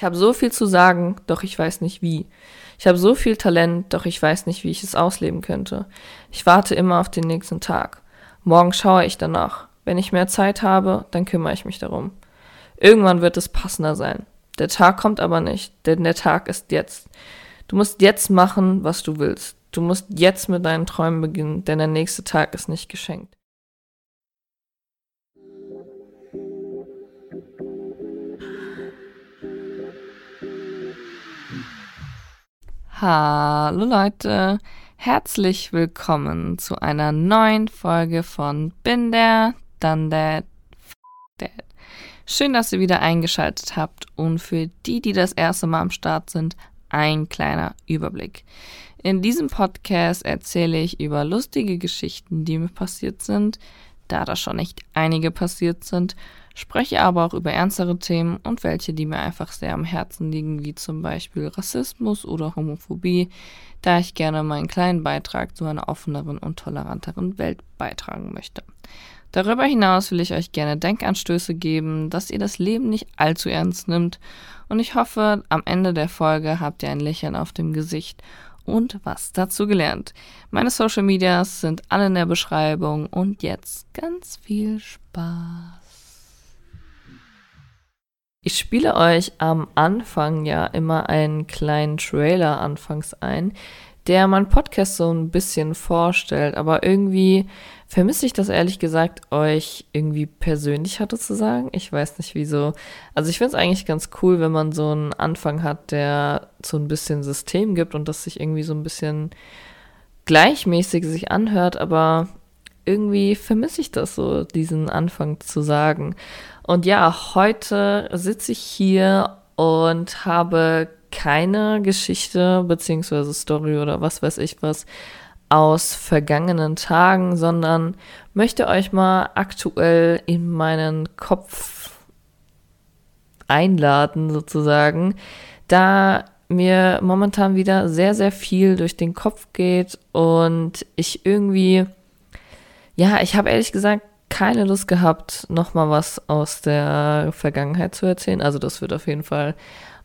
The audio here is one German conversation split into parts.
Ich habe so viel zu sagen, doch ich weiß nicht wie. Ich habe so viel Talent, doch ich weiß nicht, wie ich es ausleben könnte. Ich warte immer auf den nächsten Tag. Morgen schaue ich danach. Wenn ich mehr Zeit habe, dann kümmere ich mich darum. Irgendwann wird es passender sein. Der Tag kommt aber nicht, denn der Tag ist jetzt. Du musst jetzt machen, was du willst. Du musst jetzt mit deinen Träumen beginnen, denn der nächste Tag ist nicht geschenkt. Hallo Leute, herzlich willkommen zu einer neuen Folge von Bin der, dann der, Dad. Schön, dass ihr wieder eingeschaltet habt und für die, die das erste Mal am Start sind, ein kleiner Überblick. In diesem Podcast erzähle ich über lustige Geschichten, die mir passiert sind, da da schon nicht einige passiert sind, spreche aber auch über ernstere Themen und welche, die mir einfach sehr am Herzen liegen, wie zum Beispiel Rassismus oder Homophobie, da ich gerne meinen kleinen Beitrag zu einer offeneren und toleranteren Welt beitragen möchte. Darüber hinaus will ich euch gerne Denkanstöße geben, dass ihr das Leben nicht allzu ernst nimmt und ich hoffe, am Ende der Folge habt ihr ein Lächeln auf dem Gesicht und was dazu gelernt. Meine Social Medias sind alle in der Beschreibung und jetzt ganz viel Spaß. Ich spiele euch am Anfang ja immer einen kleinen Trailer anfangs ein, der mein Podcast so ein bisschen vorstellt, aber irgendwie vermisse ich das ehrlich gesagt, euch irgendwie persönlich hatte zu sagen. Ich weiß nicht wieso. Also ich finde es eigentlich ganz cool, wenn man so einen Anfang hat, der so ein bisschen System gibt und das sich irgendwie so ein bisschen gleichmäßig sich anhört, aber irgendwie vermisse ich das so, diesen Anfang zu sagen. Und ja, heute sitze ich hier und habe keine Geschichte beziehungsweise Story oder was weiß ich was aus vergangenen Tagen, sondern möchte euch mal aktuell in meinen Kopf einladen sozusagen, da mir momentan wieder sehr, sehr viel durch den Kopf geht und ich irgendwie, ja, ich habe ehrlich gesagt keine Lust gehabt, nochmal was aus der Vergangenheit zu erzählen. Also das wird auf jeden Fall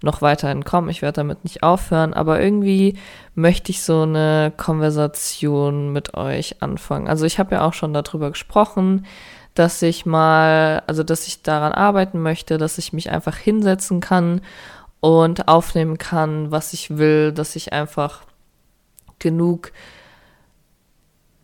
noch weiterhin kommen. Ich werde damit nicht aufhören, aber irgendwie möchte ich so eine Konversation mit euch anfangen. Also ich habe ja auch schon darüber gesprochen, dass ich mal, also dass ich daran arbeiten möchte, dass ich mich einfach hinsetzen kann und aufnehmen kann, was ich will, dass ich einfach genug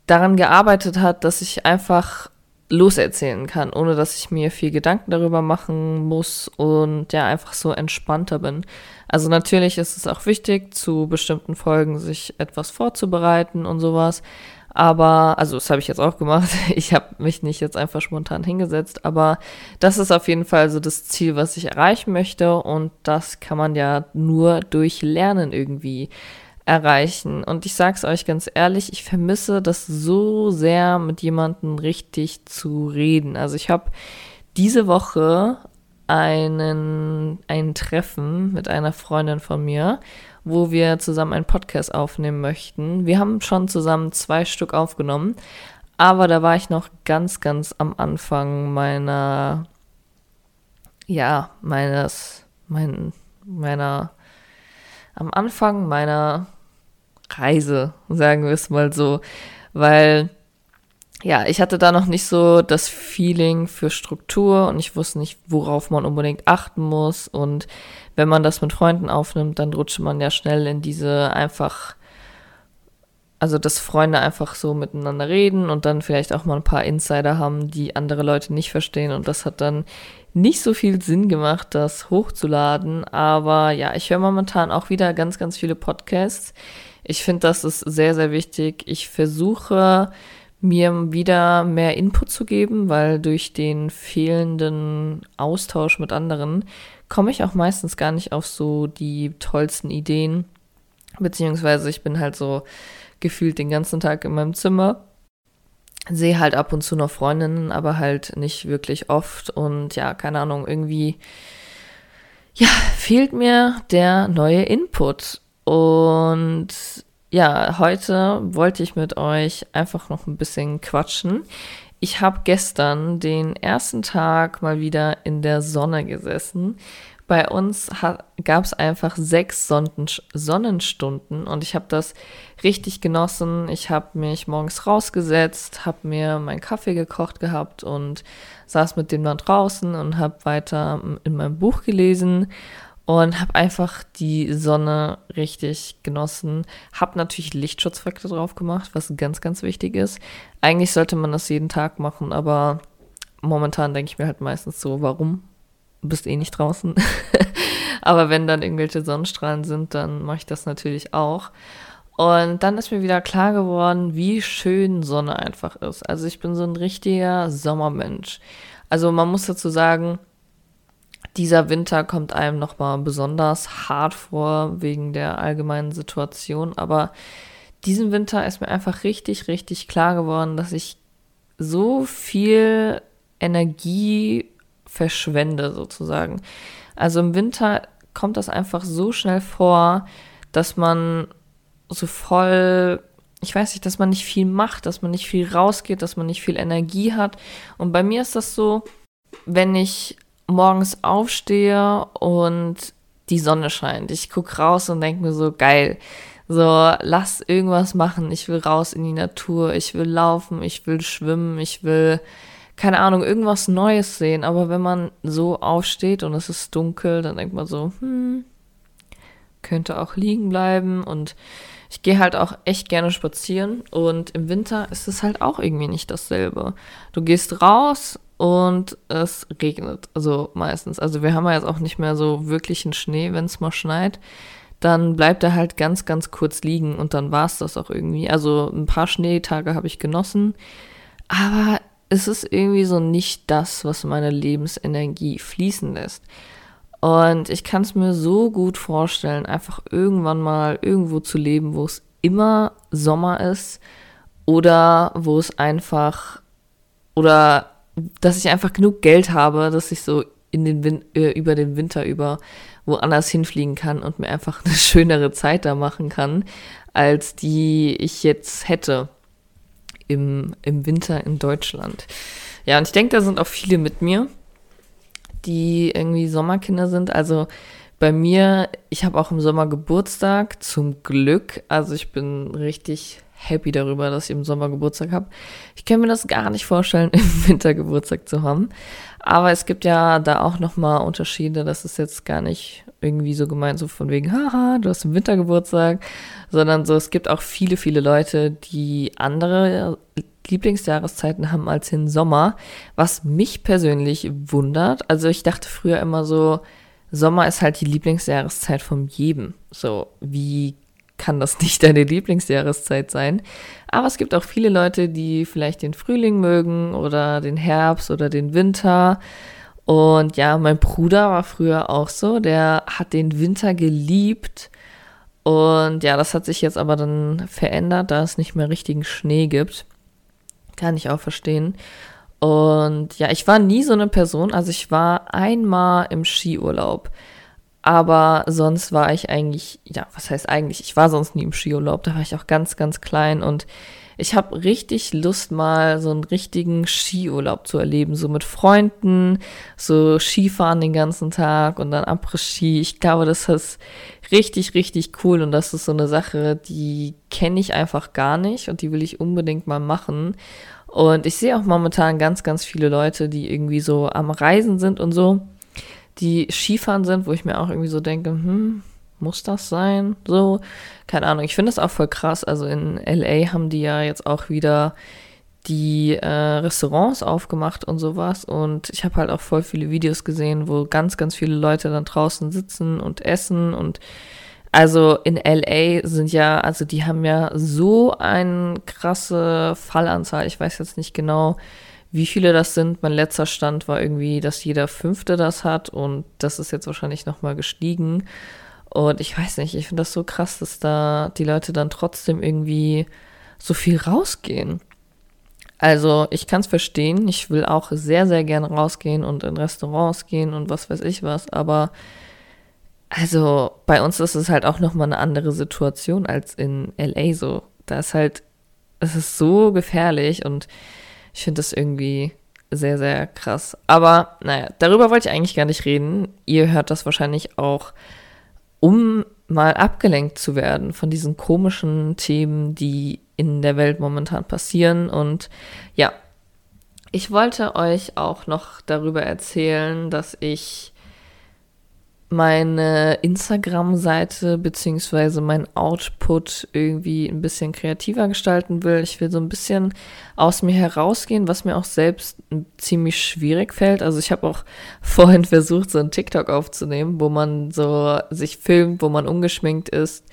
daran gearbeitet hat, dass ich einfach loserzählen kann, ohne dass ich mir viel Gedanken darüber machen muss und ja, einfach so entspannter bin. Also natürlich ist es auch wichtig, zu bestimmten Folgen sich etwas vorzubereiten und sowas. Aber, also das habe ich jetzt auch gemacht. Ich habe mich nicht jetzt einfach spontan hingesetzt, aber das ist auf jeden Fall so das Ziel, was ich erreichen möchte. Und das kann man ja nur durch Lernen irgendwie erreichen. Und ich sage es euch ganz ehrlich, ich vermisse das so sehr, mit jemandem richtig zu reden. Also ich habe diese Woche einen, ein Treffen mit einer Freundin von mir, wo wir zusammen einen Podcast aufnehmen möchten. Wir haben schon zusammen zwei Stück aufgenommen, aber da war ich noch ganz, ganz am Anfang meiner, ja, meines, mein, meiner am Anfang meiner Reise, sagen wir es mal so, weil ja, ich hatte da noch nicht so das Feeling für Struktur und ich wusste nicht, worauf man unbedingt achten muss. Und wenn man das mit Freunden aufnimmt, dann rutscht man ja schnell in diese einfach, also dass Freunde einfach so miteinander reden und dann vielleicht auch mal ein paar Insider haben, die andere Leute nicht verstehen. Und das hat dann nicht so viel Sinn gemacht, das hochzuladen. Aber ja, ich höre momentan auch wieder ganz, ganz viele Podcasts. Ich finde, das ist sehr, sehr wichtig. Ich versuche mir wieder mehr Input zu geben, weil durch den fehlenden Austausch mit anderen komme ich auch meistens gar nicht auf so die tollsten Ideen. Beziehungsweise ich bin halt so gefühlt den ganzen Tag in meinem Zimmer sehe halt ab und zu noch Freundinnen, aber halt nicht wirklich oft. Und ja, keine Ahnung, irgendwie, ja, fehlt mir der neue Input. Und ja, heute wollte ich mit euch einfach noch ein bisschen quatschen. Ich habe gestern den ersten Tag mal wieder in der Sonne gesessen, bei uns gab es einfach sechs Sonnen Sonnenstunden und ich habe das richtig genossen. Ich habe mich morgens rausgesetzt, habe mir meinen Kaffee gekocht gehabt und saß mit dem dann draußen und habe weiter in meinem Buch gelesen und habe einfach die Sonne richtig genossen. Habe natürlich Lichtschutzfaktor drauf gemacht, was ganz, ganz wichtig ist. Eigentlich sollte man das jeden Tag machen, aber momentan denke ich mir halt meistens so, warum? Du bist eh nicht draußen. aber wenn dann irgendwelche Sonnenstrahlen sind, dann mache ich das natürlich auch. Und dann ist mir wieder klar geworden, wie schön Sonne einfach ist. Also ich bin so ein richtiger Sommermensch. Also man muss dazu sagen, dieser Winter kommt einem nochmal besonders hart vor wegen der allgemeinen Situation. Aber diesen Winter ist mir einfach richtig, richtig klar geworden, dass ich so viel Energie verschwende sozusagen. Also im Winter kommt das einfach so schnell vor, dass man so voll, ich weiß nicht, dass man nicht viel macht, dass man nicht viel rausgeht, dass man nicht viel Energie hat. Und bei mir ist das so, wenn ich morgens aufstehe und die Sonne scheint. Ich gucke raus und denke mir so, geil. So, lass irgendwas machen. Ich will raus in die Natur. Ich will laufen. Ich will schwimmen. Ich will, keine Ahnung, irgendwas Neues sehen. Aber wenn man so aufsteht und es ist dunkel, dann denkt man so, hm, könnte auch liegen bleiben. Und ich gehe halt auch echt gerne spazieren. Und im Winter ist es halt auch irgendwie nicht dasselbe. Du gehst raus und es regnet, also meistens. Also wir haben ja jetzt auch nicht mehr so wirklichen Schnee, wenn es mal schneit. Dann bleibt er halt ganz, ganz kurz liegen und dann war es das auch irgendwie. Also ein paar Schneetage habe ich genossen, aber es ist irgendwie so nicht das, was meine Lebensenergie fließen lässt. Und ich kann es mir so gut vorstellen, einfach irgendwann mal irgendwo zu leben, wo es immer Sommer ist oder wo es einfach oder dass ich einfach genug Geld habe, dass ich so in den Win äh, über den Winter über woanders hinfliegen kann und mir einfach eine schönere Zeit da machen kann, als die ich jetzt hätte im, im Winter in Deutschland. Ja, und ich denke, da sind auch viele mit mir, die irgendwie Sommerkinder sind. Also bei mir, ich habe auch im Sommer Geburtstag, zum Glück. Also ich bin richtig happy darüber, dass ich im Sommer Geburtstag habe. Ich kann mir das gar nicht vorstellen, im Winter Geburtstag zu haben. Aber es gibt ja da auch nochmal Unterschiede. Das ist jetzt gar nicht irgendwie so gemeint, so von wegen, haha, du hast im Winter Geburtstag, sondern so, es gibt auch viele, viele Leute, die andere Lieblingsjahreszeiten haben als den Sommer, was mich persönlich wundert. Also ich dachte früher immer so, Sommer ist halt die Lieblingsjahreszeit von jedem. So, wie kann das nicht deine Lieblingsjahreszeit sein. Aber es gibt auch viele Leute, die vielleicht den Frühling mögen oder den Herbst oder den Winter. Und ja, mein Bruder war früher auch so, der hat den Winter geliebt. Und ja, das hat sich jetzt aber dann verändert, da es nicht mehr richtigen Schnee gibt. Kann ich auch verstehen. Und ja, ich war nie so eine Person, also ich war einmal im Skiurlaub. Aber sonst war ich eigentlich, ja, was heißt eigentlich? Ich war sonst nie im Skiurlaub, da war ich auch ganz, ganz klein und ich habe richtig Lust, mal so einen richtigen Skiurlaub zu erleben, so mit Freunden, so Skifahren den ganzen Tag und dann Après-Ski. Ich glaube, das ist richtig, richtig cool und das ist so eine Sache, die kenne ich einfach gar nicht und die will ich unbedingt mal machen. Und ich sehe auch momentan ganz, ganz viele Leute, die irgendwie so am Reisen sind und so die Skifahren sind, wo ich mir auch irgendwie so denke, hm, muss das sein? So, keine Ahnung. Ich finde das auch voll krass. Also in LA haben die ja jetzt auch wieder die äh, Restaurants aufgemacht und sowas. Und ich habe halt auch voll viele Videos gesehen, wo ganz, ganz viele Leute dann draußen sitzen und essen. Und also in LA sind ja, also die haben ja so eine krasse Fallanzahl. Ich weiß jetzt nicht genau, wie viele das sind. Mein letzter Stand war irgendwie, dass jeder Fünfte das hat und das ist jetzt wahrscheinlich nochmal gestiegen. Und ich weiß nicht, ich finde das so krass, dass da die Leute dann trotzdem irgendwie so viel rausgehen. Also ich kann es verstehen, ich will auch sehr, sehr gerne rausgehen und in Restaurants gehen und was weiß ich was, aber also bei uns ist es halt auch nochmal eine andere Situation als in LA so. Da ist halt, es ist so gefährlich und ich finde das irgendwie sehr, sehr krass. Aber naja, darüber wollte ich eigentlich gar nicht reden. Ihr hört das wahrscheinlich auch, um mal abgelenkt zu werden von diesen komischen Themen, die in der Welt momentan passieren. Und ja, ich wollte euch auch noch darüber erzählen, dass ich meine Instagram-Seite beziehungsweise mein Output irgendwie ein bisschen kreativer gestalten will. Ich will so ein bisschen aus mir herausgehen, was mir auch selbst ziemlich schwierig fällt. Also ich habe auch vorhin versucht, so ein TikTok aufzunehmen, wo man so sich filmt, wo man ungeschminkt ist,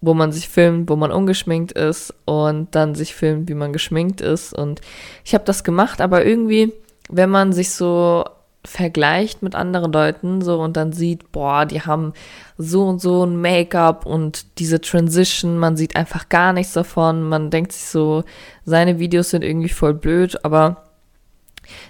wo man sich filmt, wo man ungeschminkt ist und dann sich filmt, wie man geschminkt ist. Und ich habe das gemacht, aber irgendwie, wenn man sich so vergleicht mit anderen Leuten so und dann sieht, boah, die haben so und so ein Make-up und diese Transition, man sieht einfach gar nichts davon, man denkt sich so, seine Videos sind irgendwie voll blöd, aber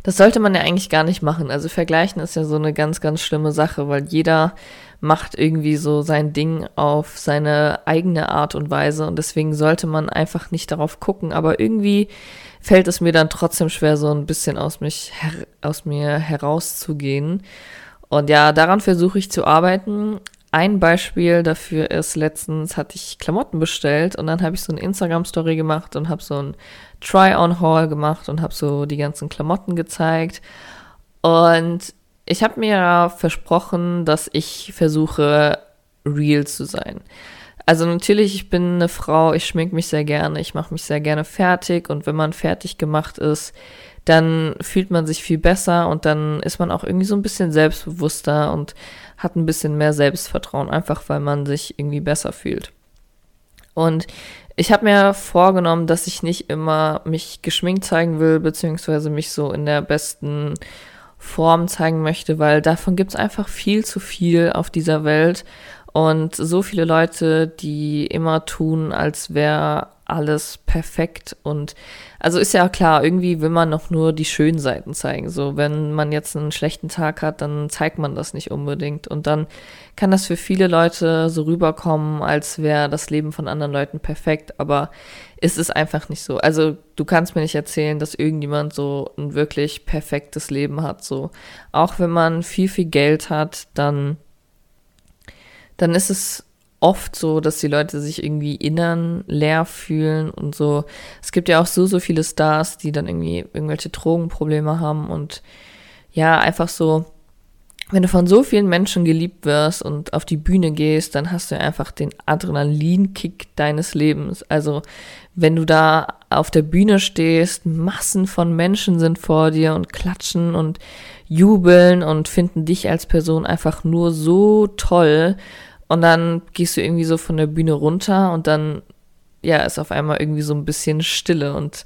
das sollte man ja eigentlich gar nicht machen. Also vergleichen ist ja so eine ganz, ganz schlimme Sache, weil jeder macht irgendwie so sein Ding auf seine eigene Art und Weise und deswegen sollte man einfach nicht darauf gucken, aber irgendwie fällt es mir dann trotzdem schwer, so ein bisschen aus, mich aus mir herauszugehen. Und ja, daran versuche ich zu arbeiten. Ein Beispiel dafür ist, letztens hatte ich Klamotten bestellt und dann habe ich so eine Instagram-Story gemacht und habe so ein Try-on-Haul gemacht und habe so die ganzen Klamotten gezeigt. Und ich habe mir versprochen, dass ich versuche, real zu sein. Also natürlich, ich bin eine Frau, ich schmink mich sehr gerne, ich mache mich sehr gerne fertig und wenn man fertig gemacht ist, dann fühlt man sich viel besser und dann ist man auch irgendwie so ein bisschen selbstbewusster und hat ein bisschen mehr Selbstvertrauen, einfach weil man sich irgendwie besser fühlt. Und ich habe mir vorgenommen, dass ich nicht immer mich geschminkt zeigen will, beziehungsweise mich so in der besten Form zeigen möchte, weil davon gibt es einfach viel zu viel auf dieser Welt. Und so viele Leute, die immer tun, als wäre alles perfekt. Und also ist ja klar, irgendwie will man noch nur die schönen Seiten zeigen. So, wenn man jetzt einen schlechten Tag hat, dann zeigt man das nicht unbedingt. Und dann kann das für viele Leute so rüberkommen, als wäre das Leben von anderen Leuten perfekt. Aber ist es einfach nicht so. Also du kannst mir nicht erzählen, dass irgendjemand so ein wirklich perfektes Leben hat. So, auch wenn man viel, viel Geld hat, dann dann ist es oft so, dass die Leute sich irgendwie innern leer fühlen und so. Es gibt ja auch so, so viele Stars, die dann irgendwie irgendwelche Drogenprobleme haben und ja, einfach so, wenn du von so vielen Menschen geliebt wirst und auf die Bühne gehst, dann hast du einfach den Adrenalinkick deines Lebens. Also, wenn du da auf der Bühne stehst, Massen von Menschen sind vor dir und klatschen und jubeln und finden dich als Person einfach nur so toll und dann gehst du irgendwie so von der Bühne runter und dann, ja, ist auf einmal irgendwie so ein bisschen Stille. Und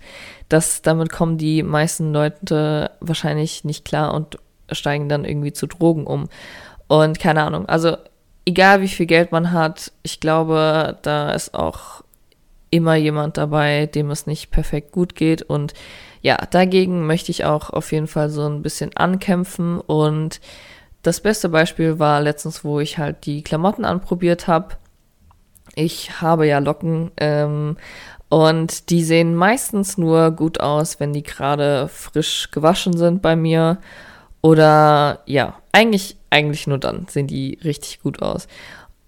das, damit kommen die meisten Leute wahrscheinlich nicht klar und steigen dann irgendwie zu Drogen um. Und keine Ahnung. Also, egal wie viel Geld man hat, ich glaube, da ist auch immer jemand dabei, dem es nicht perfekt gut geht. Und ja, dagegen möchte ich auch auf jeden Fall so ein bisschen ankämpfen und das beste Beispiel war letztens, wo ich halt die Klamotten anprobiert habe. Ich habe ja Locken ähm, und die sehen meistens nur gut aus, wenn die gerade frisch gewaschen sind bei mir. Oder ja, eigentlich, eigentlich nur dann sehen die richtig gut aus.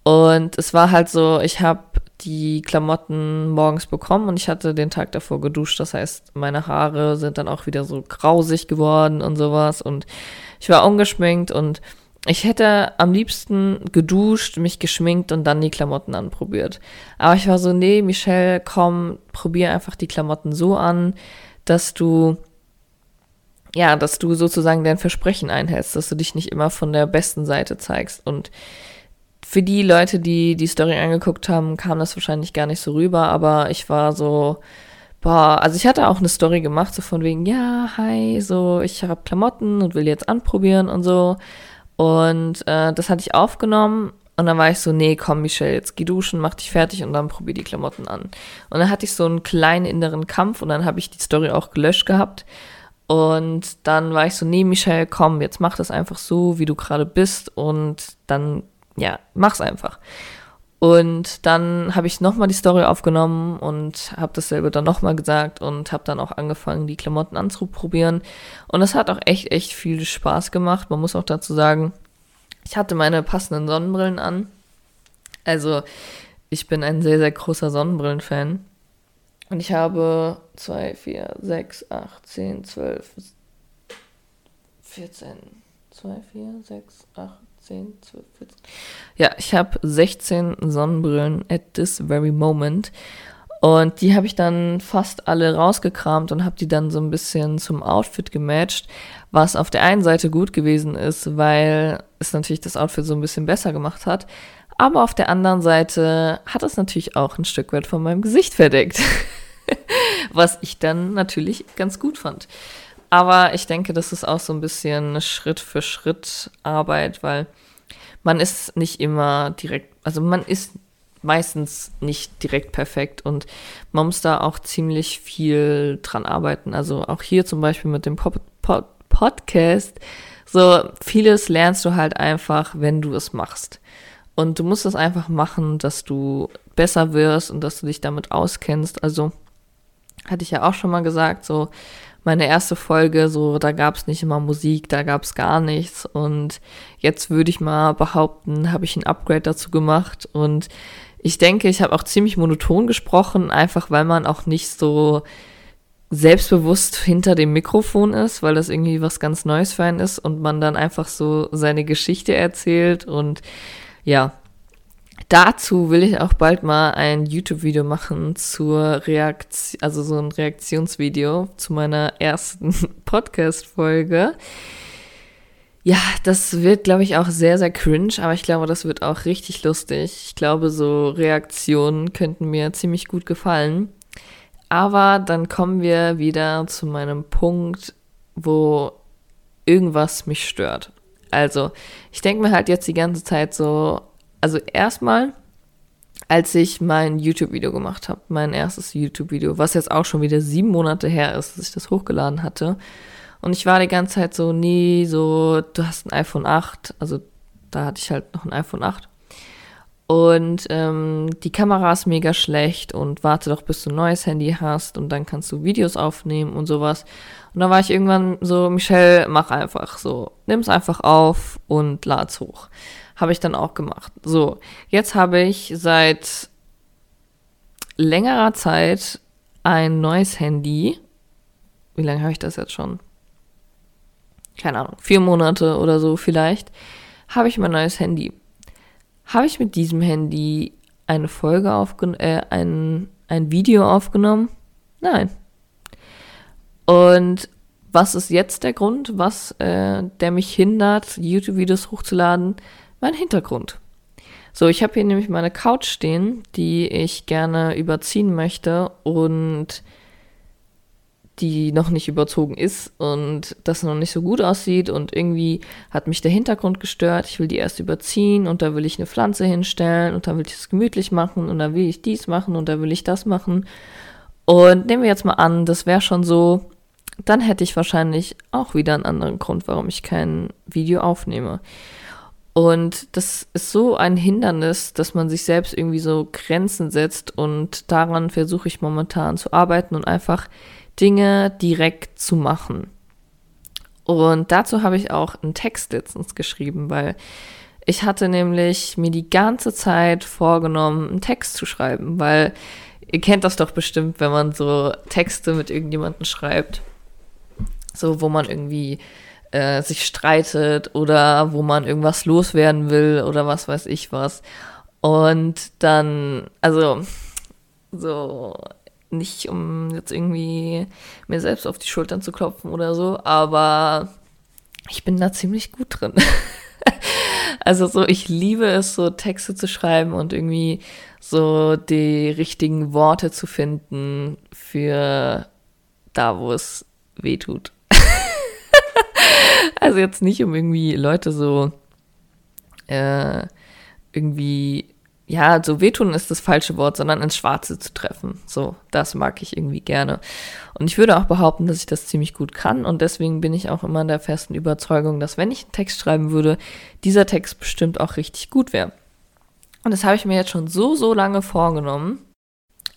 Und es war halt so, ich habe die Klamotten morgens bekommen und ich hatte den Tag davor geduscht. Das heißt, meine Haare sind dann auch wieder so grausig geworden und sowas. Und ich war ungeschminkt und ich hätte am liebsten geduscht, mich geschminkt und dann die Klamotten anprobiert. Aber ich war so, nee, Michelle, komm, probier einfach die Klamotten so an, dass du, ja, dass du sozusagen dein Versprechen einhältst, dass du dich nicht immer von der besten Seite zeigst. Und für die Leute, die die Story angeguckt haben, kam das wahrscheinlich gar nicht so rüber, aber ich war so, boah, also ich hatte auch eine Story gemacht, so von wegen, ja, hi, so, ich habe Klamotten und will jetzt anprobieren und so. Und äh, das hatte ich aufgenommen und dann war ich so, nee, komm, Michelle, jetzt geh duschen, mach dich fertig und dann probier die Klamotten an. Und dann hatte ich so einen kleinen inneren Kampf und dann habe ich die Story auch gelöscht gehabt. Und dann war ich so, nee, Michelle, komm, jetzt mach das einfach so, wie du gerade bist und dann, ja, mach's einfach. Und dann habe ich nochmal die Story aufgenommen und habe dasselbe dann nochmal gesagt und habe dann auch angefangen, die Klamotten anzuprobieren. Und es hat auch echt, echt viel Spaß gemacht. Man muss auch dazu sagen, ich hatte meine passenden Sonnenbrillen an. Also ich bin ein sehr, sehr großer Sonnenbrillen-Fan. Und ich habe 2, 4, 6, 8, 10, 12, 14, 2, 4, 6, 8, 10, 12, 14. Ja, ich habe 16 Sonnenbrillen at this very moment. Und die habe ich dann fast alle rausgekramt und habe die dann so ein bisschen zum Outfit gematcht, was auf der einen Seite gut gewesen ist, weil es natürlich das Outfit so ein bisschen besser gemacht hat. Aber auf der anderen Seite hat es natürlich auch ein Stück weit von meinem Gesicht verdeckt. was ich dann natürlich ganz gut fand. Aber ich denke, das ist auch so ein bisschen Schritt für Schritt Arbeit, weil man ist nicht immer direkt, also man ist meistens nicht direkt perfekt und man muss da auch ziemlich viel dran arbeiten. Also auch hier zum Beispiel mit dem Pop Pod Podcast, so vieles lernst du halt einfach, wenn du es machst. Und du musst es einfach machen, dass du besser wirst und dass du dich damit auskennst. Also hatte ich ja auch schon mal gesagt, so meine erste Folge, so da gab es nicht immer Musik, da gab es gar nichts. Und jetzt würde ich mal behaupten, habe ich ein Upgrade dazu gemacht. Und ich denke, ich habe auch ziemlich monoton gesprochen, einfach weil man auch nicht so selbstbewusst hinter dem Mikrofon ist, weil das irgendwie was ganz Neues für einen ist und man dann einfach so seine Geschichte erzählt und ja, Dazu will ich auch bald mal ein YouTube-Video machen zur Reaktion, also so ein Reaktionsvideo zu meiner ersten Podcast-Folge. Ja, das wird, glaube ich, auch sehr, sehr cringe, aber ich glaube, das wird auch richtig lustig. Ich glaube, so Reaktionen könnten mir ziemlich gut gefallen. Aber dann kommen wir wieder zu meinem Punkt, wo irgendwas mich stört. Also, ich denke mir halt jetzt die ganze Zeit so, also erstmal, als ich mein YouTube-Video gemacht habe, mein erstes YouTube-Video, was jetzt auch schon wieder sieben Monate her ist, dass ich das hochgeladen hatte. Und ich war die ganze Zeit so, nee, so, du hast ein iPhone 8, also da hatte ich halt noch ein iPhone 8. Und ähm, die Kamera ist mega schlecht und warte doch, bis du ein neues Handy hast und dann kannst du Videos aufnehmen und sowas. Und dann war ich irgendwann so, Michelle, mach einfach so, nimm's einfach auf und lad's hoch. Habe ich dann auch gemacht. So, jetzt habe ich seit längerer Zeit ein neues Handy. Wie lange habe ich das jetzt schon? Keine Ahnung, vier Monate oder so vielleicht. Habe ich mein neues Handy. Habe ich mit diesem Handy eine Folge aufgenommen, äh, ein, ein Video aufgenommen? Nein. Und was ist jetzt der Grund, was äh, der mich hindert, YouTube-Videos hochzuladen? Mein Hintergrund. So, ich habe hier nämlich meine Couch stehen, die ich gerne überziehen möchte und die noch nicht überzogen ist und das noch nicht so gut aussieht und irgendwie hat mich der Hintergrund gestört. Ich will die erst überziehen und da will ich eine Pflanze hinstellen und dann will ich es gemütlich machen und dann will ich dies machen und da will ich das machen. Und nehmen wir jetzt mal an, das wäre schon so, dann hätte ich wahrscheinlich auch wieder einen anderen Grund, warum ich kein Video aufnehme. Und das ist so ein Hindernis, dass man sich selbst irgendwie so Grenzen setzt und daran versuche ich momentan zu arbeiten und einfach Dinge direkt zu machen. Und dazu habe ich auch einen Text letztens geschrieben, weil ich hatte nämlich mir die ganze Zeit vorgenommen, einen Text zu schreiben, weil ihr kennt das doch bestimmt, wenn man so Texte mit irgendjemandem schreibt, so wo man irgendwie äh, sich streitet oder wo man irgendwas loswerden will oder was weiß ich was. Und dann, also so nicht um jetzt irgendwie mir selbst auf die Schultern zu klopfen oder so, aber ich bin da ziemlich gut drin. also so, ich liebe es, so Texte zu schreiben und irgendwie so die richtigen Worte zu finden für da, wo es weh tut. Also jetzt nicht, um irgendwie Leute so äh, irgendwie, ja, so wehtun ist das falsche Wort, sondern ins Schwarze zu treffen. So, das mag ich irgendwie gerne. Und ich würde auch behaupten, dass ich das ziemlich gut kann. Und deswegen bin ich auch immer in der festen Überzeugung, dass wenn ich einen Text schreiben würde, dieser Text bestimmt auch richtig gut wäre. Und das habe ich mir jetzt schon so, so lange vorgenommen.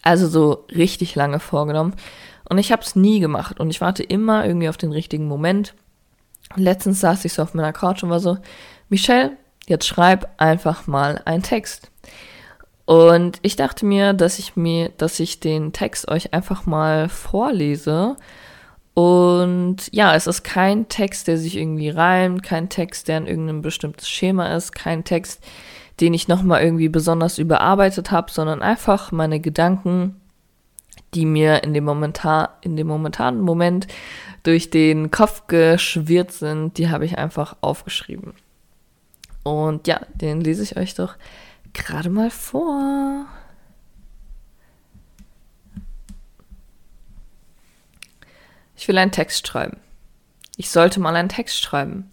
Also so richtig lange vorgenommen. Und ich habe es nie gemacht. Und ich warte immer irgendwie auf den richtigen Moment. Und letztens saß ich so auf meiner Couch und war so, Michelle, jetzt schreib einfach mal einen Text. Und ich dachte mir, dass ich mir, dass ich den Text euch einfach mal vorlese. Und ja, es ist kein Text, der sich irgendwie reimt, kein Text, der in irgendeinem bestimmtes Schema ist, kein Text, den ich nochmal irgendwie besonders überarbeitet habe, sondern einfach meine Gedanken, die mir in dem, momentan, in dem momentanen Moment durch den Kopf geschwirrt sind, die habe ich einfach aufgeschrieben. Und ja, den lese ich euch doch gerade mal vor. Ich will einen Text schreiben. Ich sollte mal einen Text schreiben.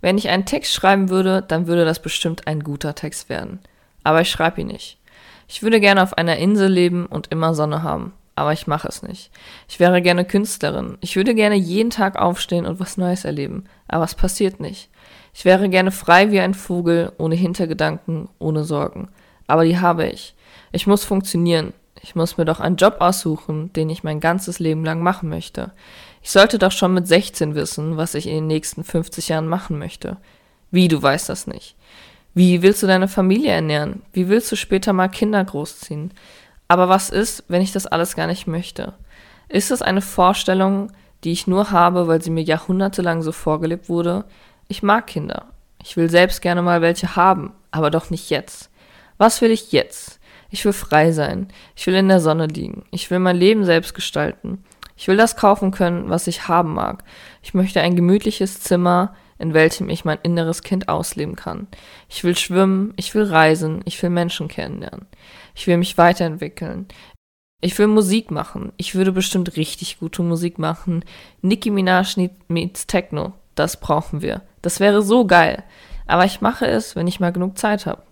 Wenn ich einen Text schreiben würde, dann würde das bestimmt ein guter Text werden. Aber ich schreibe ihn nicht. Ich würde gerne auf einer Insel leben und immer Sonne haben. Aber ich mache es nicht. Ich wäre gerne Künstlerin. Ich würde gerne jeden Tag aufstehen und was Neues erleben. Aber es passiert nicht. Ich wäre gerne frei wie ein Vogel, ohne Hintergedanken, ohne Sorgen. Aber die habe ich. Ich muss funktionieren. Ich muss mir doch einen Job aussuchen, den ich mein ganzes Leben lang machen möchte. Ich sollte doch schon mit 16 wissen, was ich in den nächsten 50 Jahren machen möchte. Wie, du weißt das nicht? Wie willst du deine Familie ernähren? Wie willst du später mal Kinder großziehen? Aber was ist, wenn ich das alles gar nicht möchte? Ist es eine Vorstellung, die ich nur habe, weil sie mir jahrhundertelang so vorgelebt wurde? Ich mag Kinder. Ich will selbst gerne mal welche haben, aber doch nicht jetzt. Was will ich jetzt? Ich will frei sein. Ich will in der Sonne liegen. Ich will mein Leben selbst gestalten. Ich will das kaufen können, was ich haben mag. Ich möchte ein gemütliches Zimmer, in welchem ich mein inneres Kind ausleben kann. Ich will schwimmen, ich will reisen, ich will Menschen kennenlernen. Ich will mich weiterentwickeln. Ich will Musik machen. Ich würde bestimmt richtig gute Musik machen. Nicki Minaj meets Techno. Das brauchen wir. Das wäre so geil. Aber ich mache es, wenn ich mal genug Zeit habe.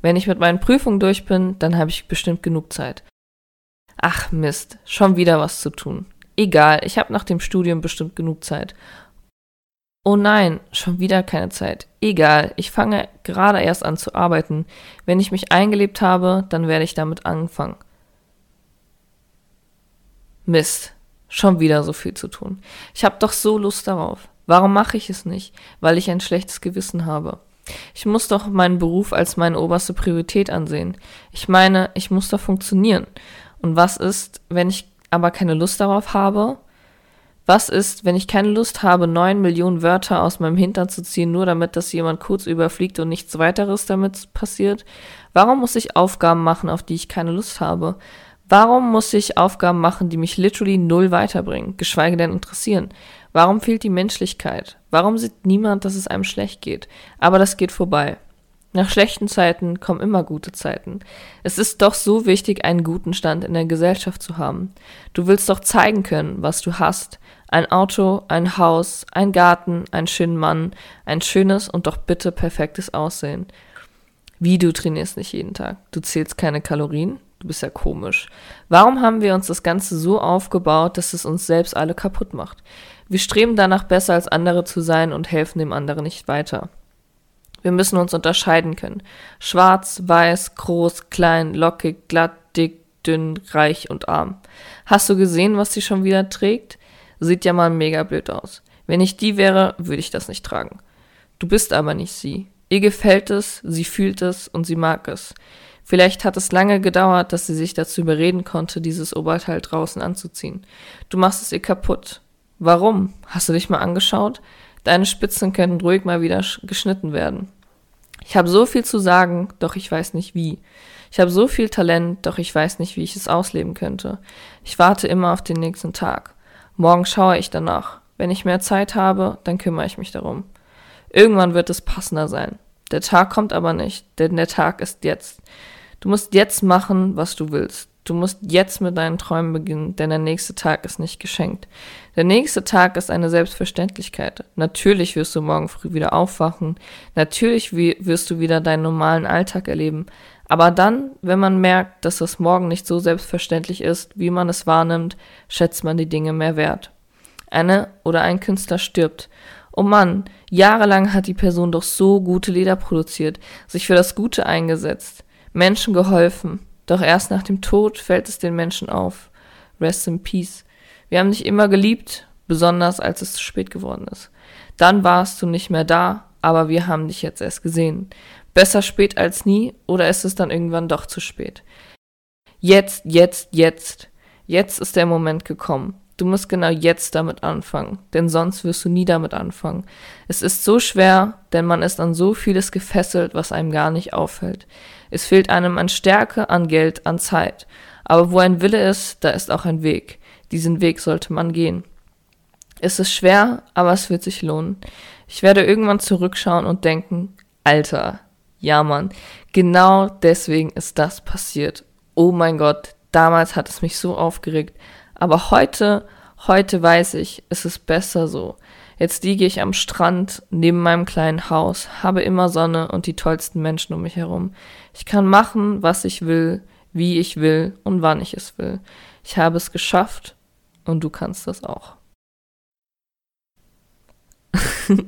Wenn ich mit meinen Prüfungen durch bin, dann habe ich bestimmt genug Zeit. Ach Mist, schon wieder was zu tun. Egal, ich habe nach dem Studium bestimmt genug Zeit. Oh nein, schon wieder keine Zeit. Egal, ich fange gerade erst an zu arbeiten. Wenn ich mich eingelebt habe, dann werde ich damit anfangen. Mist, schon wieder so viel zu tun. Ich habe doch so Lust darauf. Warum mache ich es nicht? Weil ich ein schlechtes Gewissen habe. Ich muss doch meinen Beruf als meine oberste Priorität ansehen. Ich meine, ich muss doch funktionieren. Und was ist, wenn ich aber keine Lust darauf habe? Was ist, wenn ich keine Lust habe, neun Millionen Wörter aus meinem Hintern zu ziehen, nur damit das jemand kurz überfliegt und nichts weiteres damit passiert? Warum muss ich Aufgaben machen, auf die ich keine Lust habe? Warum muss ich Aufgaben machen, die mich literally null weiterbringen, geschweige denn interessieren? Warum fehlt die Menschlichkeit? Warum sieht niemand, dass es einem schlecht geht? Aber das geht vorbei. Nach schlechten Zeiten kommen immer gute Zeiten. Es ist doch so wichtig, einen guten Stand in der Gesellschaft zu haben. Du willst doch zeigen können, was du hast. Ein Auto, ein Haus, ein Garten, einen schönen Mann, ein schönes und doch bitte perfektes Aussehen. Wie du trainierst nicht jeden Tag. Du zählst keine Kalorien? Du bist ja komisch. Warum haben wir uns das Ganze so aufgebaut, dass es uns selbst alle kaputt macht? Wir streben danach, besser als andere zu sein und helfen dem anderen nicht weiter. Wir müssen uns unterscheiden können. Schwarz, weiß, groß, klein, lockig, glatt, dick, dünn, reich und arm. Hast du gesehen, was sie schon wieder trägt? Sieht ja mal mega blöd aus. Wenn ich die wäre, würde ich das nicht tragen. Du bist aber nicht sie. Ihr gefällt es, sie fühlt es und sie mag es. Vielleicht hat es lange gedauert, dass sie sich dazu überreden konnte, dieses Oberteil draußen anzuziehen. Du machst es ihr kaputt. Warum? Hast du dich mal angeschaut? Deine Spitzen könnten ruhig mal wieder geschnitten werden. Ich habe so viel zu sagen, doch ich weiß nicht wie. Ich habe so viel Talent, doch ich weiß nicht, wie ich es ausleben könnte. Ich warte immer auf den nächsten Tag. Morgen schaue ich danach. Wenn ich mehr Zeit habe, dann kümmere ich mich darum. Irgendwann wird es passender sein. Der Tag kommt aber nicht, denn der Tag ist jetzt. Du musst jetzt machen, was du willst. Du musst jetzt mit deinen Träumen beginnen, denn der nächste Tag ist nicht geschenkt. Der nächste Tag ist eine Selbstverständlichkeit. Natürlich wirst du morgen früh wieder aufwachen. Natürlich wirst du wieder deinen normalen Alltag erleben. Aber dann, wenn man merkt, dass das Morgen nicht so selbstverständlich ist, wie man es wahrnimmt, schätzt man die Dinge mehr wert. Eine oder ein Künstler stirbt Oh Mann, jahrelang hat die Person doch so gute Lieder produziert, sich für das Gute eingesetzt, Menschen geholfen. Doch erst nach dem Tod fällt es den Menschen auf. Rest in Peace. Wir haben dich immer geliebt, besonders als es zu spät geworden ist. Dann warst du nicht mehr da, aber wir haben dich jetzt erst gesehen. Besser spät als nie oder ist es dann irgendwann doch zu spät? Jetzt, jetzt, jetzt. Jetzt ist der Moment gekommen. Du musst genau jetzt damit anfangen, denn sonst wirst du nie damit anfangen. Es ist so schwer, denn man ist an so vieles gefesselt, was einem gar nicht auffällt. Es fehlt einem an Stärke, an Geld, an Zeit. Aber wo ein Wille ist, da ist auch ein Weg. Diesen Weg sollte man gehen. Es ist schwer, aber es wird sich lohnen. Ich werde irgendwann zurückschauen und denken, Alter, ja Mann, genau deswegen ist das passiert. Oh mein Gott, damals hat es mich so aufgeregt. Aber heute, heute weiß ich, es ist besser so. Jetzt liege ich am Strand neben meinem kleinen Haus, habe immer Sonne und die tollsten Menschen um mich herum. Ich kann machen, was ich will, wie ich will und wann ich es will. Ich habe es geschafft und du kannst das auch.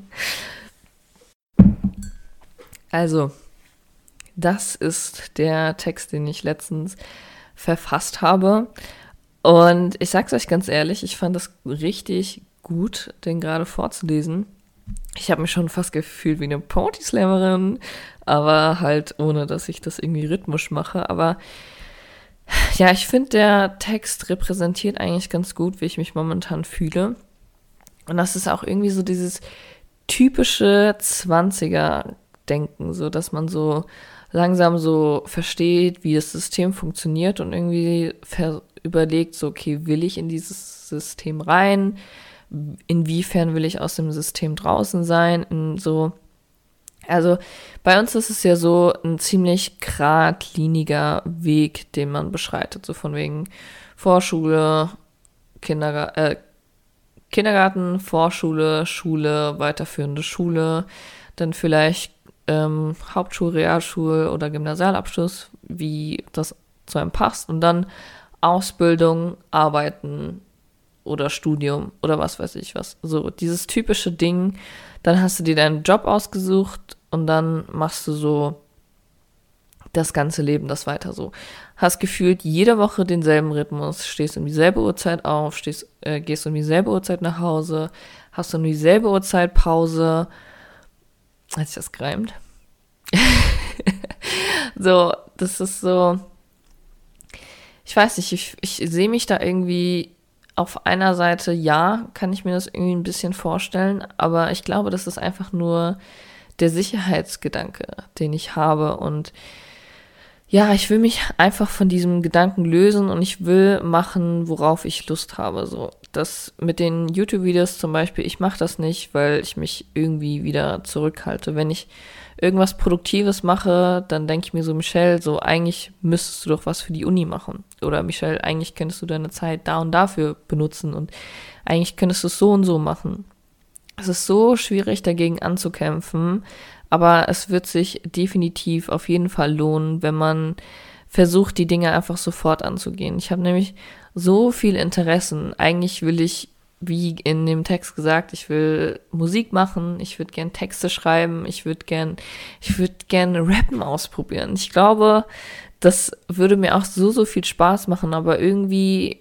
also, das ist der Text, den ich letztens verfasst habe. Und ich sag's euch ganz ehrlich, ich fand das richtig gut, den gerade vorzulesen. Ich habe mich schon fast gefühlt wie eine Party-Slammerin, aber halt ohne, dass ich das irgendwie rhythmisch mache. Aber ja, ich finde, der Text repräsentiert eigentlich ganz gut, wie ich mich momentan fühle. Und das ist auch irgendwie so dieses typische 20er-Denken, so dass man so langsam so versteht, wie das System funktioniert und irgendwie überlegt, so, okay, will ich in dieses System rein? Inwiefern will ich aus dem System draußen sein? In so, also bei uns ist es ja so ein ziemlich geradliniger Weg, den man beschreitet, so von wegen Vorschule, Kindergarten, äh, Kindergarten, Vorschule, Schule, weiterführende Schule, dann vielleicht ähm, Hauptschul, Realschul oder Gymnasialabschluss, wie das zu einem passt und dann Ausbildung, Arbeiten oder Studium oder was weiß ich was. So dieses typische Ding, dann hast du dir deinen Job ausgesucht und dann machst du so das ganze Leben das weiter so. Hast gefühlt jede Woche denselben Rhythmus, stehst um dieselbe Uhrzeit auf, stehst, äh, gehst um dieselbe Uhrzeit nach Hause, hast um dieselbe Uhrzeit Pause. Hat sich das gereimt? so, das ist so, ich weiß nicht, ich, ich sehe mich da irgendwie auf einer Seite, ja, kann ich mir das irgendwie ein bisschen vorstellen, aber ich glaube, das ist einfach nur der Sicherheitsgedanke, den ich habe und ja, ich will mich einfach von diesem Gedanken lösen und ich will machen, worauf ich Lust habe. So, das mit den YouTube-Videos zum Beispiel, ich mache das nicht, weil ich mich irgendwie wieder zurückhalte. Wenn ich irgendwas Produktives mache, dann denke ich mir so, Michelle, so eigentlich müsstest du doch was für die Uni machen. Oder Michelle, eigentlich könntest du deine Zeit da und dafür benutzen und eigentlich könntest du es so und so machen. Es ist so schwierig dagegen anzukämpfen, aber es wird sich definitiv auf jeden Fall lohnen, wenn man versucht, die Dinge einfach sofort anzugehen. Ich habe nämlich so viele Interessen. Eigentlich will ich wie in dem Text gesagt, ich will Musik machen, ich würde gern Texte schreiben, ich würde gern, ich würde gern Rappen ausprobieren. Ich glaube, das würde mir auch so, so viel Spaß machen, aber irgendwie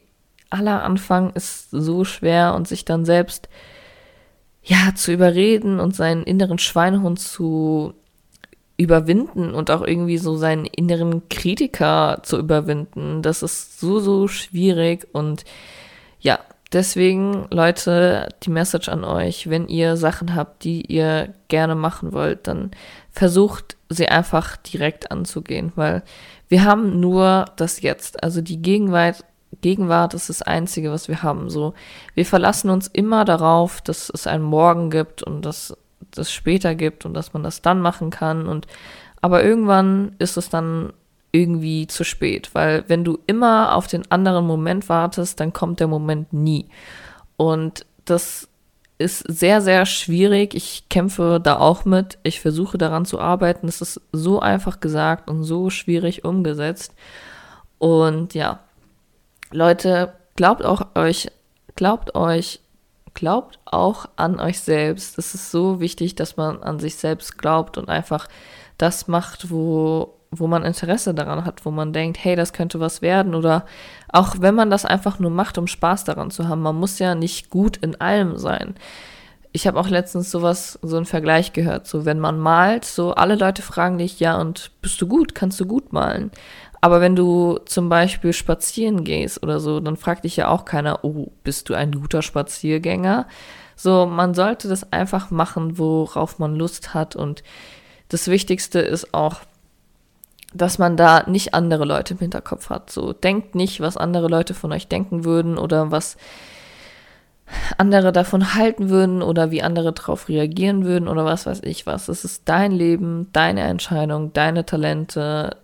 aller Anfang ist so schwer und sich dann selbst, ja, zu überreden und seinen inneren Schweinehund zu überwinden und auch irgendwie so seinen inneren Kritiker zu überwinden. Das ist so, so schwierig und ja, Deswegen, Leute, die Message an euch, wenn ihr Sachen habt, die ihr gerne machen wollt, dann versucht sie einfach direkt anzugehen, weil wir haben nur das Jetzt. Also die Gegenwart, Gegenwart ist das Einzige, was wir haben. So, wir verlassen uns immer darauf, dass es einen Morgen gibt und dass es später gibt und dass man das dann machen kann. Und aber irgendwann ist es dann irgendwie zu spät, weil wenn du immer auf den anderen Moment wartest, dann kommt der Moment nie. Und das ist sehr, sehr schwierig. Ich kämpfe da auch mit. Ich versuche daran zu arbeiten. Es ist so einfach gesagt und so schwierig umgesetzt. Und ja, Leute, glaubt auch euch, glaubt euch, glaubt auch an euch selbst. Es ist so wichtig, dass man an sich selbst glaubt und einfach das macht, wo, wo man Interesse daran hat, wo man denkt, hey, das könnte was werden. Oder auch wenn man das einfach nur macht, um Spaß daran zu haben. Man muss ja nicht gut in allem sein. Ich habe auch letztens sowas, so einen Vergleich gehört. So, wenn man malt, so alle Leute fragen dich, ja, und bist du gut? Kannst du gut malen? Aber wenn du zum Beispiel spazieren gehst oder so, dann fragt dich ja auch keiner, oh, bist du ein guter Spaziergänger? So, man sollte das einfach machen, worauf man Lust hat. Und das Wichtigste ist auch, dass man da nicht andere Leute im Hinterkopf hat. So, denkt nicht, was andere Leute von euch denken würden oder was andere davon halten würden oder wie andere darauf reagieren würden oder was weiß ich was. Es ist dein Leben, deine Entscheidung, deine Talente,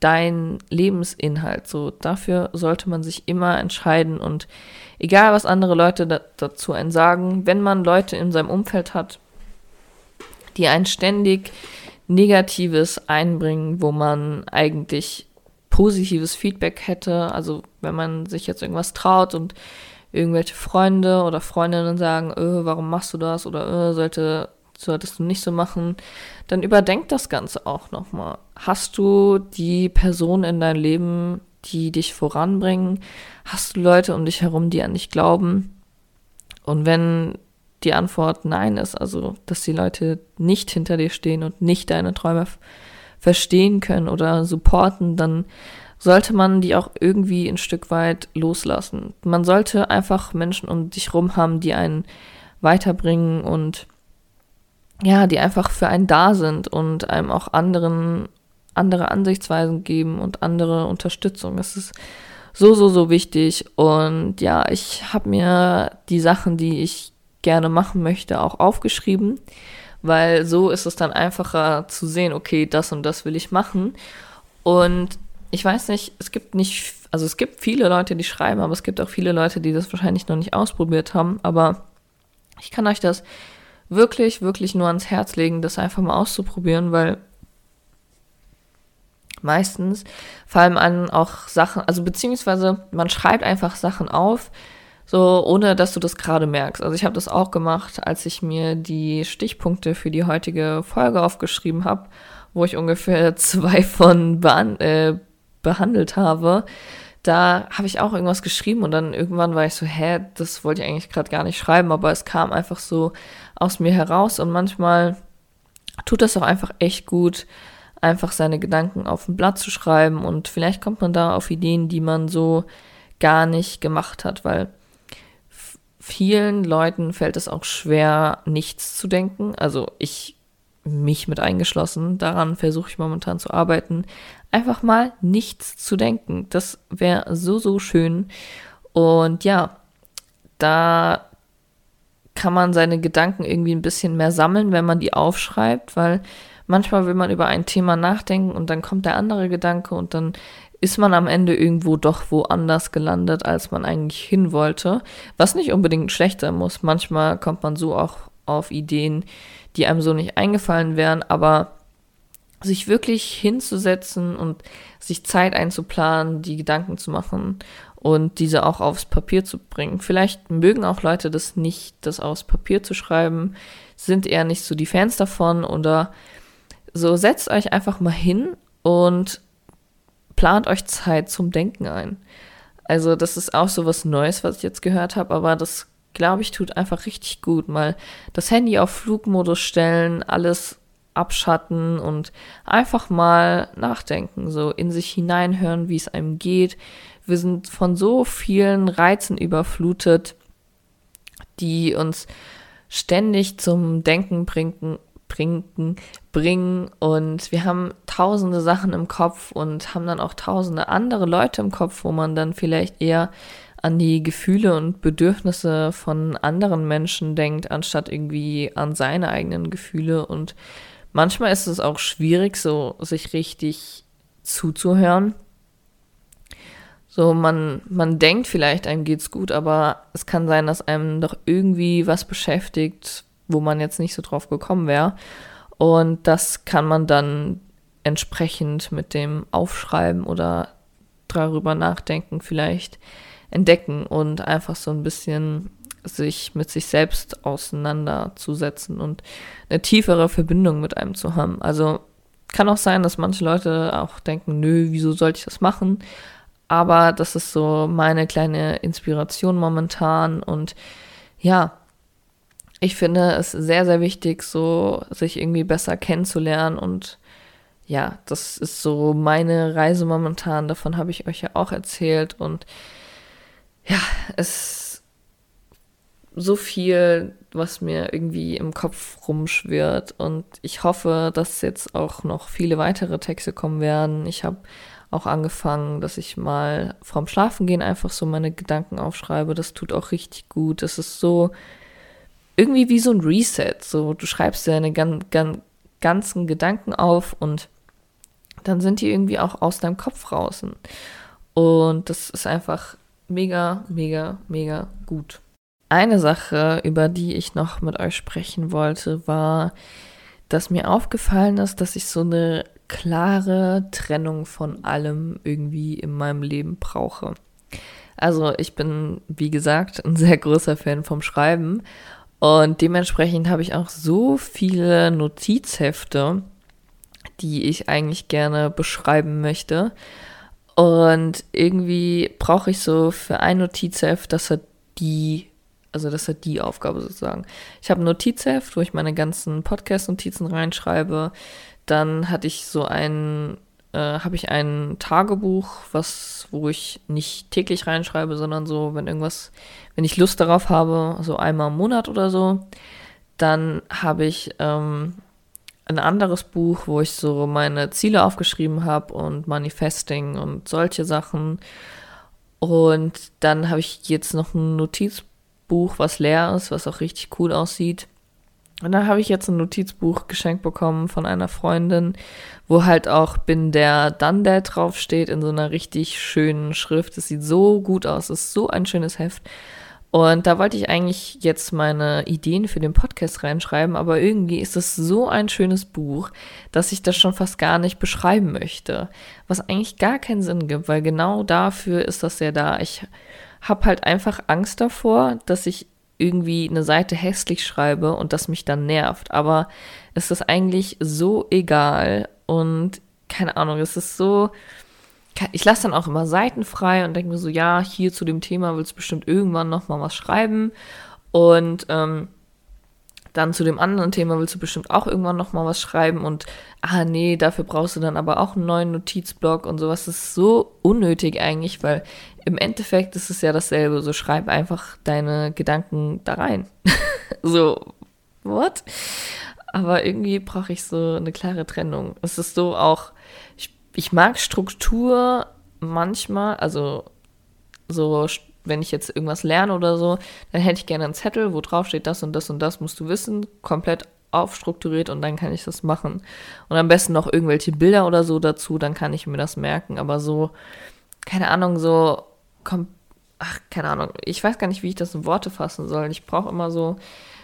dein Lebensinhalt. So, dafür sollte man sich immer entscheiden und egal was andere Leute da, dazu einen sagen, wenn man Leute in seinem Umfeld hat, die ein ständig Negatives einbringen, wo man eigentlich positives Feedback hätte, also wenn man sich jetzt irgendwas traut und irgendwelche Freunde oder Freundinnen sagen, öh, warum machst du das oder öh, sollte solltest du nicht so machen, dann überdenk das Ganze auch nochmal. Hast du die Person in deinem Leben, die dich voranbringen? Hast du Leute um dich herum, die an dich glauben? Und wenn die Antwort nein ist, also dass die Leute nicht hinter dir stehen und nicht deine Träume verstehen können oder supporten, dann sollte man die auch irgendwie ein Stück weit loslassen. Man sollte einfach Menschen um dich rum haben, die einen weiterbringen und ja, die einfach für einen da sind und einem auch anderen, andere Ansichtsweisen geben und andere Unterstützung. Das ist so, so, so wichtig. Und ja, ich habe mir die Sachen, die ich gerne machen möchte, auch aufgeschrieben, weil so ist es dann einfacher zu sehen, okay, das und das will ich machen. Und ich weiß nicht, es gibt nicht, also es gibt viele Leute, die schreiben, aber es gibt auch viele Leute, die das wahrscheinlich noch nicht ausprobiert haben. Aber ich kann euch das wirklich, wirklich nur ans Herz legen, das einfach mal auszuprobieren, weil meistens fallen an auch Sachen, also beziehungsweise man schreibt einfach Sachen auf, so ohne dass du das gerade merkst. Also ich habe das auch gemacht, als ich mir die Stichpunkte für die heutige Folge aufgeschrieben habe, wo ich ungefähr zwei von bean äh, behandelt habe da habe ich auch irgendwas geschrieben und dann irgendwann war ich so, hä, das wollte ich eigentlich gerade gar nicht schreiben, aber es kam einfach so aus mir heraus und manchmal tut das auch einfach echt gut, einfach seine Gedanken auf ein Blatt zu schreiben und vielleicht kommt man da auf Ideen, die man so gar nicht gemacht hat, weil vielen Leuten fällt es auch schwer, nichts zu denken. Also ich mich mit eingeschlossen. Daran versuche ich momentan zu arbeiten, einfach mal nichts zu denken. Das wäre so, so schön. Und ja, da kann man seine Gedanken irgendwie ein bisschen mehr sammeln, wenn man die aufschreibt, weil manchmal will man über ein Thema nachdenken und dann kommt der andere Gedanke und dann ist man am Ende irgendwo doch woanders gelandet, als man eigentlich hin wollte. Was nicht unbedingt schlechter muss. Manchmal kommt man so auch auf Ideen, die einem so nicht eingefallen wären, aber sich wirklich hinzusetzen und sich Zeit einzuplanen, die Gedanken zu machen und diese auch aufs Papier zu bringen. Vielleicht mögen auch Leute das nicht, das aufs Papier zu schreiben, sind eher nicht so die Fans davon oder so setzt euch einfach mal hin und plant euch Zeit zum Denken ein. Also das ist auch so was Neues, was ich jetzt gehört habe, aber das glaube ich tut einfach richtig gut. Mal das Handy auf Flugmodus stellen, alles abschatten und einfach mal nachdenken, so in sich hineinhören, wie es einem geht. Wir sind von so vielen Reizen überflutet, die uns ständig zum Denken bringen, bringen, bringen und wir haben tausende Sachen im Kopf und haben dann auch tausende andere Leute im Kopf, wo man dann vielleicht eher an die Gefühle und Bedürfnisse von anderen Menschen denkt, anstatt irgendwie an seine eigenen Gefühle und Manchmal ist es auch schwierig, so sich richtig zuzuhören. So, man, man denkt vielleicht, einem geht's gut, aber es kann sein, dass einem doch irgendwie was beschäftigt, wo man jetzt nicht so drauf gekommen wäre. Und das kann man dann entsprechend mit dem Aufschreiben oder darüber nachdenken vielleicht entdecken und einfach so ein bisschen sich mit sich selbst auseinanderzusetzen und eine tiefere Verbindung mit einem zu haben. Also kann auch sein, dass manche Leute auch denken, nö, wieso sollte ich das machen? Aber das ist so meine kleine Inspiration momentan und ja, ich finde es sehr, sehr wichtig, so sich irgendwie besser kennenzulernen und ja, das ist so meine Reise momentan. Davon habe ich euch ja auch erzählt und ja, es so viel, was mir irgendwie im Kopf rumschwirrt und ich hoffe, dass jetzt auch noch viele weitere Texte kommen werden. Ich habe auch angefangen, dass ich mal vorm Schlafengehen einfach so meine Gedanken aufschreibe. Das tut auch richtig gut. Das ist so irgendwie wie so ein Reset. So, du schreibst deine gan gan ganzen Gedanken auf und dann sind die irgendwie auch aus deinem Kopf draußen. Und das ist einfach mega, mega, mega gut. Eine Sache, über die ich noch mit euch sprechen wollte, war, dass mir aufgefallen ist, dass ich so eine klare Trennung von allem irgendwie in meinem Leben brauche. Also ich bin, wie gesagt, ein sehr großer Fan vom Schreiben und dementsprechend habe ich auch so viele Notizhefte, die ich eigentlich gerne beschreiben möchte. Und irgendwie brauche ich so für ein Notizheft, dass er die, also das hat die Aufgabe sozusagen. Ich habe ein Notizheft, wo ich meine ganzen Podcast-Notizen reinschreibe. Dann hatte ich so ein, äh, habe ich ein Tagebuch, was, wo ich nicht täglich reinschreibe, sondern so, wenn irgendwas, wenn ich Lust darauf habe, so einmal im Monat oder so. Dann habe ich ähm, ein anderes Buch, wo ich so meine Ziele aufgeschrieben habe und Manifesting und solche Sachen. Und dann habe ich jetzt noch ein Notizbuch, was leer ist, was auch richtig cool aussieht. Und dann habe ich jetzt ein Notizbuch geschenkt bekommen von einer Freundin, wo halt auch Bin der Dann der draufsteht in so einer richtig schönen Schrift. Es sieht so gut aus, es ist so ein schönes Heft. Und da wollte ich eigentlich jetzt meine Ideen für den Podcast reinschreiben, aber irgendwie ist es so ein schönes Buch, dass ich das schon fast gar nicht beschreiben möchte. Was eigentlich gar keinen Sinn gibt, weil genau dafür ist das ja da. Ich habe halt einfach Angst davor, dass ich irgendwie eine Seite hässlich schreibe und das mich dann nervt. Aber es ist eigentlich so egal und keine Ahnung, es ist so. Ich lasse dann auch immer Seiten frei und denke mir so, ja, hier zu dem Thema willst du bestimmt irgendwann noch mal was schreiben. Und ähm, dann zu dem anderen Thema willst du bestimmt auch irgendwann noch mal was schreiben und ah nee, dafür brauchst du dann aber auch einen neuen Notizblock und sowas. Das ist so unnötig eigentlich, weil im Endeffekt ist es ja dasselbe. So schreib einfach deine Gedanken da rein. so, what? Aber irgendwie brauche ich so eine klare Trennung. Es ist so auch, ich, ich mag Struktur manchmal, also so wenn ich jetzt irgendwas lerne oder so, dann hätte ich gerne einen Zettel, wo drauf steht, das und das und das musst du wissen, komplett aufstrukturiert und dann kann ich das machen. Und am besten noch irgendwelche Bilder oder so dazu, dann kann ich mir das merken. Aber so, keine Ahnung, so, komm, ach, keine Ahnung, ich weiß gar nicht, wie ich das in Worte fassen soll. Ich brauche immer so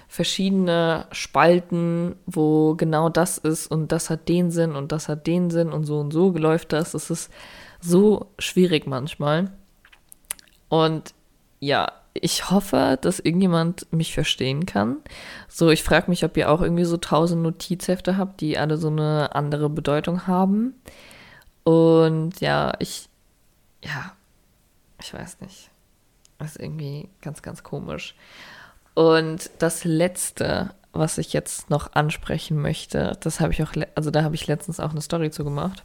verschiedene Spalten, wo genau das ist und das hat den Sinn und das hat den Sinn und so und so läuft das. Es ist so schwierig manchmal. Und ja, ich hoffe, dass irgendjemand mich verstehen kann. So, ich frage mich, ob ihr auch irgendwie so tausend Notizhefte habt, die alle so eine andere Bedeutung haben. Und ja, ich, ja, ich weiß nicht. Das ist irgendwie ganz, ganz komisch. Und das letzte, was ich jetzt noch ansprechen möchte, das habe ich auch, also da habe ich letztens auch eine Story zu gemacht,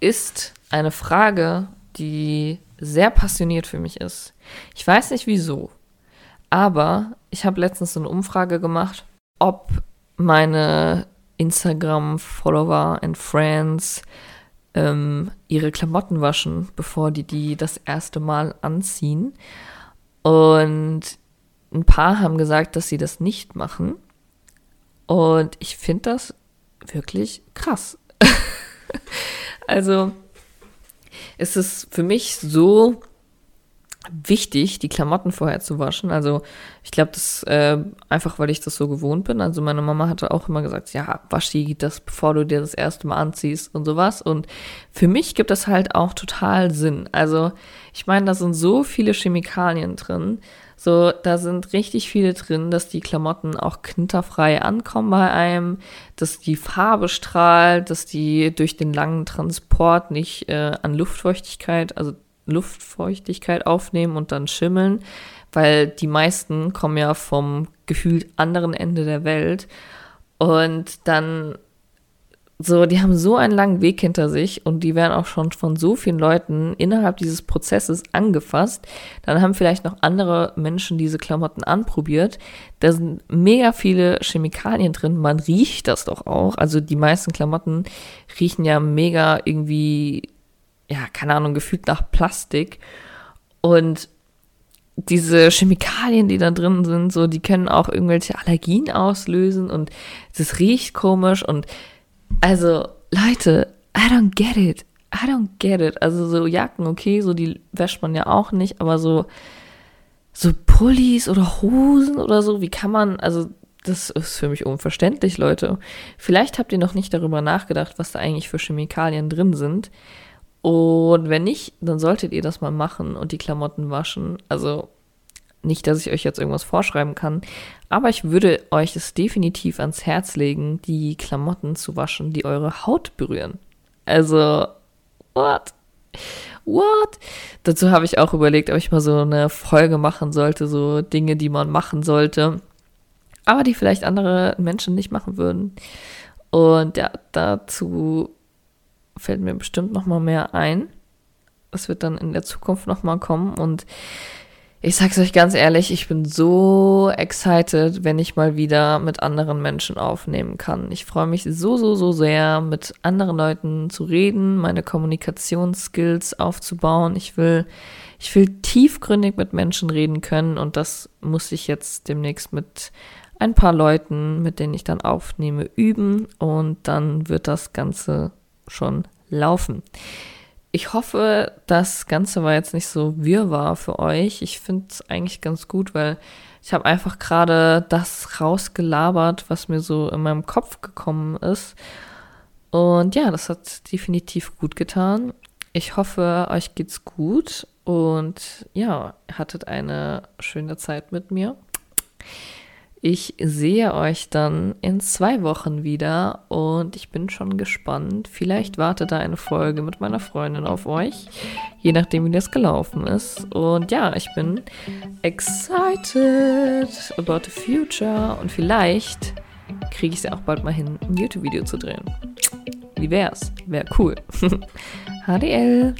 ist eine Frage, die sehr passioniert für mich ist. Ich weiß nicht wieso, aber ich habe letztens eine Umfrage gemacht, ob meine Instagram-Follower and Friends ähm, ihre Klamotten waschen, bevor die die das erste Mal anziehen. Und ein paar haben gesagt, dass sie das nicht machen. Und ich finde das wirklich krass. also, ist es für mich so, wichtig, die Klamotten vorher zu waschen. Also ich glaube, das äh, einfach, weil ich das so gewohnt bin. Also meine Mama hatte auch immer gesagt, ja, wasch die das, bevor du dir das erste Mal anziehst und sowas. Und für mich gibt das halt auch total Sinn. Also ich meine, da sind so viele Chemikalien drin. So, da sind richtig viele drin, dass die Klamotten auch knitterfrei ankommen bei einem, dass die Farbe strahlt, dass die durch den langen Transport nicht äh, an Luftfeuchtigkeit, also Luftfeuchtigkeit aufnehmen und dann schimmeln, weil die meisten kommen ja vom gefühlt anderen Ende der Welt. Und dann so, die haben so einen langen Weg hinter sich und die werden auch schon von so vielen Leuten innerhalb dieses Prozesses angefasst. Dann haben vielleicht noch andere Menschen diese Klamotten anprobiert. Da sind mega viele Chemikalien drin. Man riecht das doch auch. Also die meisten Klamotten riechen ja mega irgendwie, ja, keine Ahnung, gefühlt nach Plastik. Und diese Chemikalien, die da drin sind, so, die können auch irgendwelche Allergien auslösen und das riecht komisch und also, Leute, I don't get it. I don't get it. Also so Jacken, okay, so die wäscht man ja auch nicht, aber so, so Pullis oder Hosen oder so, wie kann man, also das ist für mich unverständlich, Leute. Vielleicht habt ihr noch nicht darüber nachgedacht, was da eigentlich für Chemikalien drin sind. Und wenn nicht, dann solltet ihr das mal machen und die Klamotten waschen. Also nicht, dass ich euch jetzt irgendwas vorschreiben kann, aber ich würde euch es definitiv ans Herz legen, die Klamotten zu waschen, die eure Haut berühren. Also, what? What? Dazu habe ich auch überlegt, ob ich mal so eine Folge machen sollte, so Dinge, die man machen sollte, aber die vielleicht andere Menschen nicht machen würden. Und ja, dazu fällt mir bestimmt noch mal mehr ein. Das wird dann in der Zukunft noch mal kommen und ich sag's euch ganz ehrlich, ich bin so excited, wenn ich mal wieder mit anderen Menschen aufnehmen kann. Ich freue mich so, so, so sehr, mit anderen Leuten zu reden, meine Kommunikationsskills aufzubauen. Ich will, ich will tiefgründig mit Menschen reden können und das muss ich jetzt demnächst mit ein paar Leuten, mit denen ich dann aufnehme, üben und dann wird das Ganze schon laufen. Ich hoffe, das Ganze war jetzt nicht so wirrwarr für euch. Ich finde es eigentlich ganz gut, weil ich habe einfach gerade das rausgelabert, was mir so in meinem Kopf gekommen ist. Und ja, das hat definitiv gut getan. Ich hoffe, euch geht's gut und ja, hattet eine schöne Zeit mit mir. Ich sehe euch dann in zwei Wochen wieder und ich bin schon gespannt. Vielleicht wartet da eine Folge mit meiner Freundin auf euch, je nachdem, wie das gelaufen ist. Und ja, ich bin excited about the future und vielleicht kriege ich es ja auch bald mal hin, ein YouTube-Video zu drehen. Wie wär's? Wäre cool. HDL.